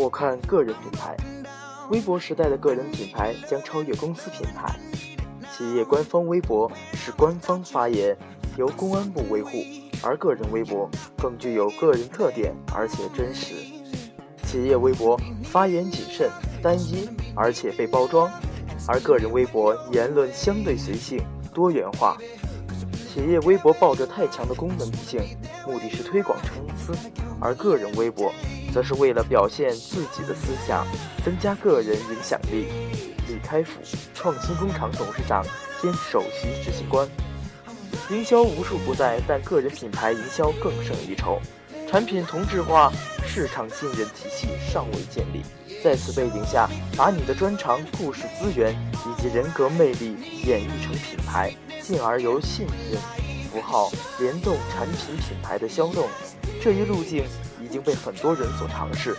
我看个人品牌。微博时代的个人品牌将超越公司品牌。企业官方微博是官方发言，由公安部维护，而个人微博更具有个人特点，而且真实。企业微博发言谨慎、单一，而且被包装；而个人微博言论相对随性、多元化。企业微博抱着太强的功能性，目的是推广公司；而个人微博则是为了表现自己的思想，增加个人影响力。李开复，创新工厂董事长兼首席执行官。营销无处不在，但个人品牌营销更胜一筹。产品同质化，市场信任体系尚未建立。在此背景下，把你的专长、故事、资源以及人格魅力演绎成品牌，进而由信任符号联动产品品牌的销动，这一路径已经被很多人所尝试，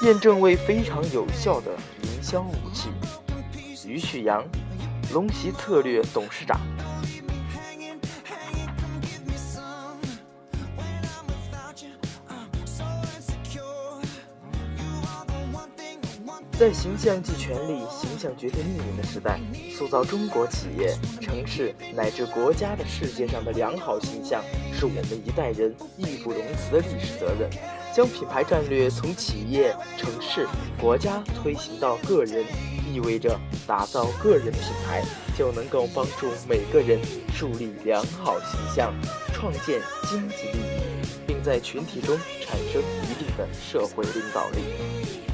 验证为非常有效的营销武器。于旭阳，龙席策略董事长。在形象即权力、形象决定命运的时代，塑造中国企业、城市乃至国家的世界上的良好形象，是我们一代人义不容辞的历史责任。将品牌战略从企业、城市、国家推行到个人，意味着打造个人品牌就能够帮助每个人树立良好形象，创建经济利益，并在群体中产生一定的社会领导力。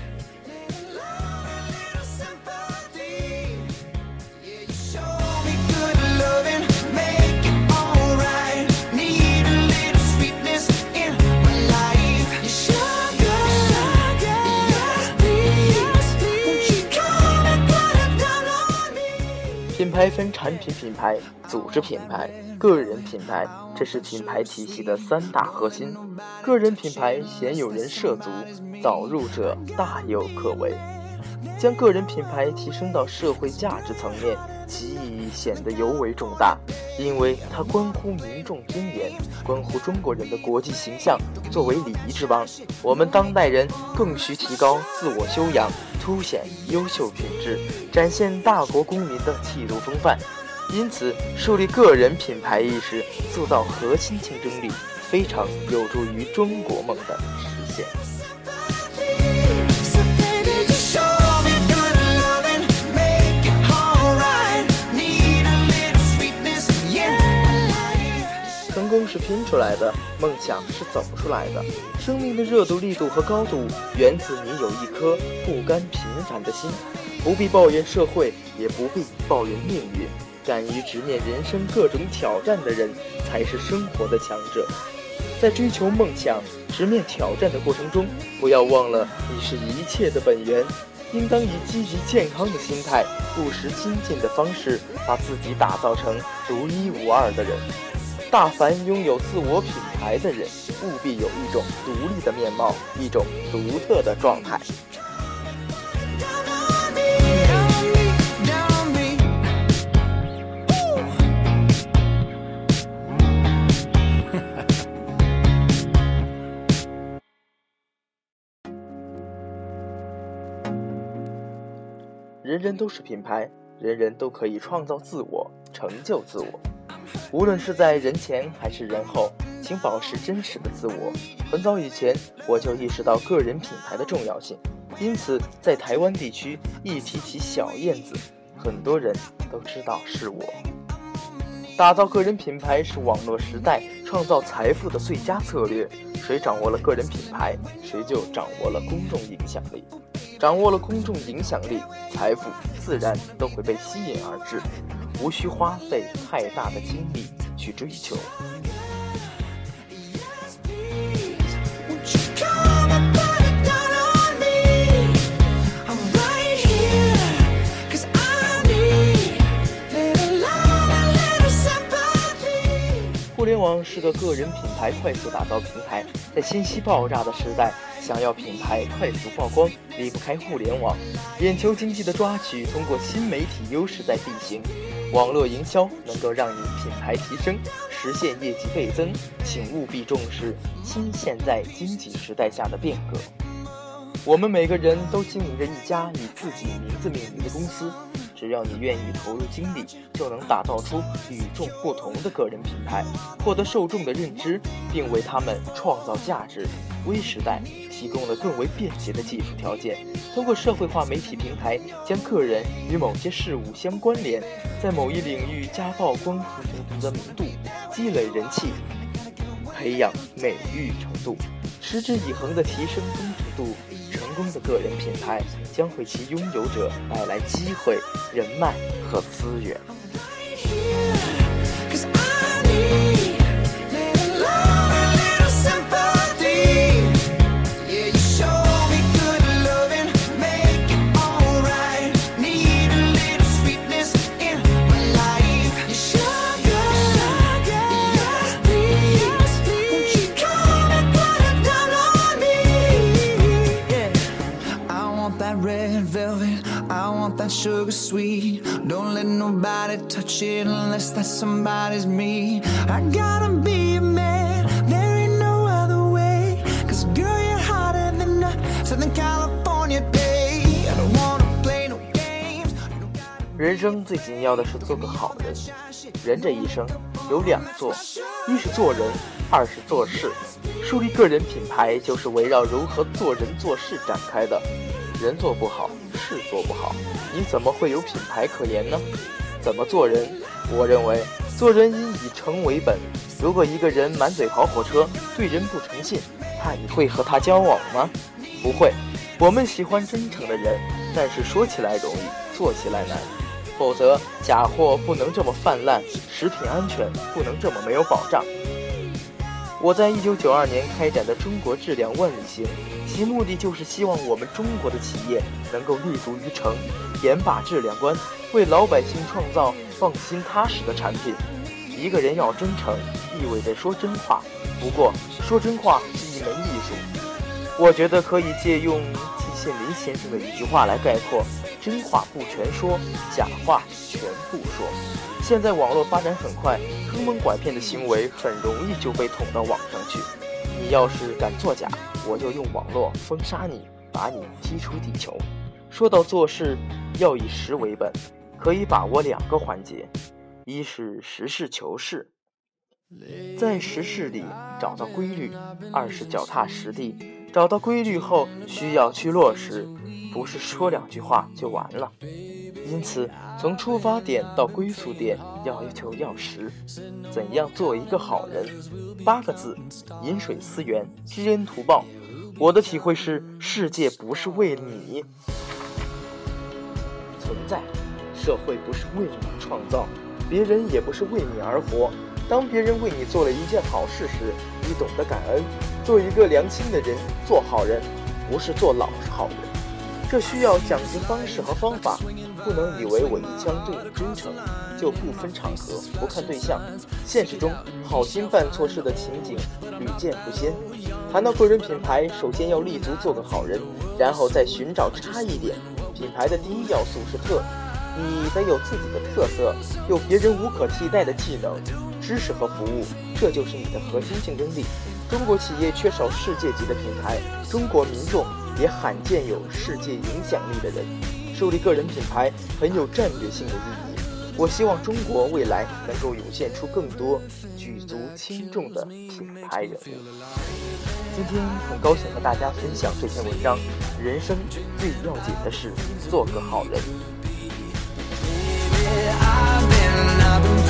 牌分产品品牌、组织品牌、个人品牌，这是品牌体系的三大核心。个人品牌鲜有人涉足，早入者大有可为。将个人品牌提升到社会价值层面，其意义显得尤为重大，因为它关乎民众尊严，关乎中国人的国际形象。作为礼仪之邦，我们当代人更需提高自我修养，凸显优秀品质，展现大国公民的气度风范。因此，树立个人品牌意识，塑造核心竞争力，非常有助于中国梦的实现。拼出来的，梦想是走出来的。生命的热度、力度和高度，源自你有一颗不甘平凡的心。不必抱怨社会，也不必抱怨命运。敢于直面人生各种挑战的人，才是生活的强者。在追求梦想、直面挑战的过程中，不要忘了你是一切的本源。应当以积极健康的心态、不时精进的方式，把自己打造成独一无二的人。大凡拥有自我品牌的人，务必有一种独立的面貌，一种独特的状态。人人都是品牌，人人都可以创造自我，成就自我。无论是在人前还是人后，请保持真实的自我。很早以前，我就意识到个人品牌的重要性，因此在台湾地区一提起小燕子，很多人都知道是我。打造个人品牌是网络时代创造财富的最佳策略。谁掌握了个人品牌，谁就掌握了公众影响力。掌握了公众影响力，财富自然都会被吸引而至。无需花费太大的精力去追求。互联网是个个人品牌快速打造平台，在信息爆炸的时代。想要品牌快速曝光，离不开互联网。眼球经济的抓取，通过新媒体优势在进行。网络营销能够让你品牌提升，实现业绩倍增。请务必重视新现在经济时代下的变革。我们每个人都经营着一家以自己名字命名的公司，只要你愿意投入精力，就能打造出与众不同的个人品牌，获得受众的认知，并为他们创造价值。微时代提供了更为便捷的技术条件，通过社会化媒体平台，将个人与某些事物相关联，在某一领域加曝光和读的名度，积累人气，培养美誉程度，持之以恒地提升忠诚度。成功的个人品牌将为其拥有者带来机会、人脉和资源。Nobody touch it unless that somebody's me. I gotta be a man, there ain't no other way. Cause girl, you're hotter than a Southern California day. I don't wanna play no games. 人生最紧要的是做个好人。人这一生有两做，一是做人，二是做事。树立个人品牌就是围绕如何做人做事展开的。人做不好，事做不好，你怎么会有品牌可言呢？怎么做人？我认为，做人应以诚为本。如果一个人满嘴跑火车，对人不诚信，那你会和他交往吗？不会。我们喜欢真诚的人，但是说起来容易，做起来难。否则，假货不能这么泛滥，食品安全不能这么没有保障。我在一九九二年开展的“中国质量万里行”，其目的就是希望我们中国的企业能够立足于诚，严把质量关，为老百姓创造放心踏实的产品。一个人要真诚，意味着说真话。不过，说真话是一门艺术。我觉得可以借用季羡林先生的一句话来概括：真话不全说，假话全部说。现在网络发展很快，坑蒙拐骗的行为很容易就被捅到网上去。你要是敢作假，我就用网络封杀你，把你踢出地球。说到做事，要以实为本，可以把握两个环节：一是实事求是，在实事里找到规律；二是脚踏实地，找到规律后需要去落实，不是说两句话就完了。因此，从出发点到归宿点，要求要实。怎样做一个好人？八个字：饮水思源，知恩图报。我的体会是：世界不是为你存在，社会不是为你创造，别人也不是为你而活。当别人为你做了一件好事时，你懂得感恩，做一个良心的人，做好人，不是做老实好人。这需要讲究方式和方法，不能以为我一腔对你真诚，就不分场合、不看对象。现实中，好心办错事的情景屡见不鲜。谈到个人品牌，首先要立足做个好人，然后再寻找差异点。品牌的第一要素是特，你得有自己的特色，有别人无可替代的技能、知识和服务，这就是你的核心竞争力。中国企业缺少世界级的品牌，中国民众。也罕见有世界影响力的人，树立个人品牌很有战略性的意义。我希望中国未来能够涌现出更多举足轻重的品牌人物。今天很高兴和大家分享这篇文章。人生最要紧的是做个好人。I've been, I've been